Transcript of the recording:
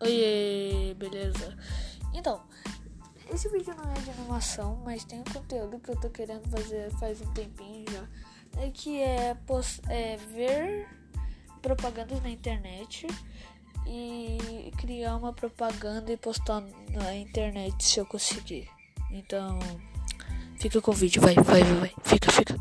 Oiê, beleza? Então, esse vídeo não é de animação, mas tem um conteúdo que eu tô querendo fazer faz um tempinho já. É que é, é ver propagandas na internet e criar uma propaganda e postar na internet se eu conseguir. Então, fica com o vídeo, vai, vai, vai, vai. fica, fica.